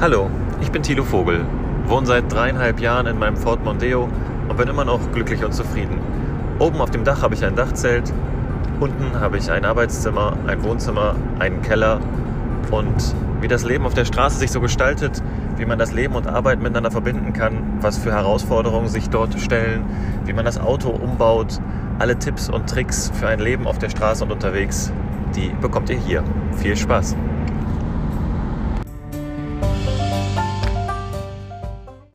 Hallo, ich bin Thilo Vogel, wohne seit dreieinhalb Jahren in meinem Ford Mondeo und bin immer noch glücklich und zufrieden. Oben auf dem Dach habe ich ein Dachzelt, unten habe ich ein Arbeitszimmer, ein Wohnzimmer, einen Keller und wie das Leben auf der Straße sich so gestaltet, wie man das Leben und Arbeit miteinander verbinden kann, was für Herausforderungen sich dort stellen, wie man das Auto umbaut, alle Tipps und Tricks für ein Leben auf der Straße und unterwegs, die bekommt ihr hier. Viel Spaß!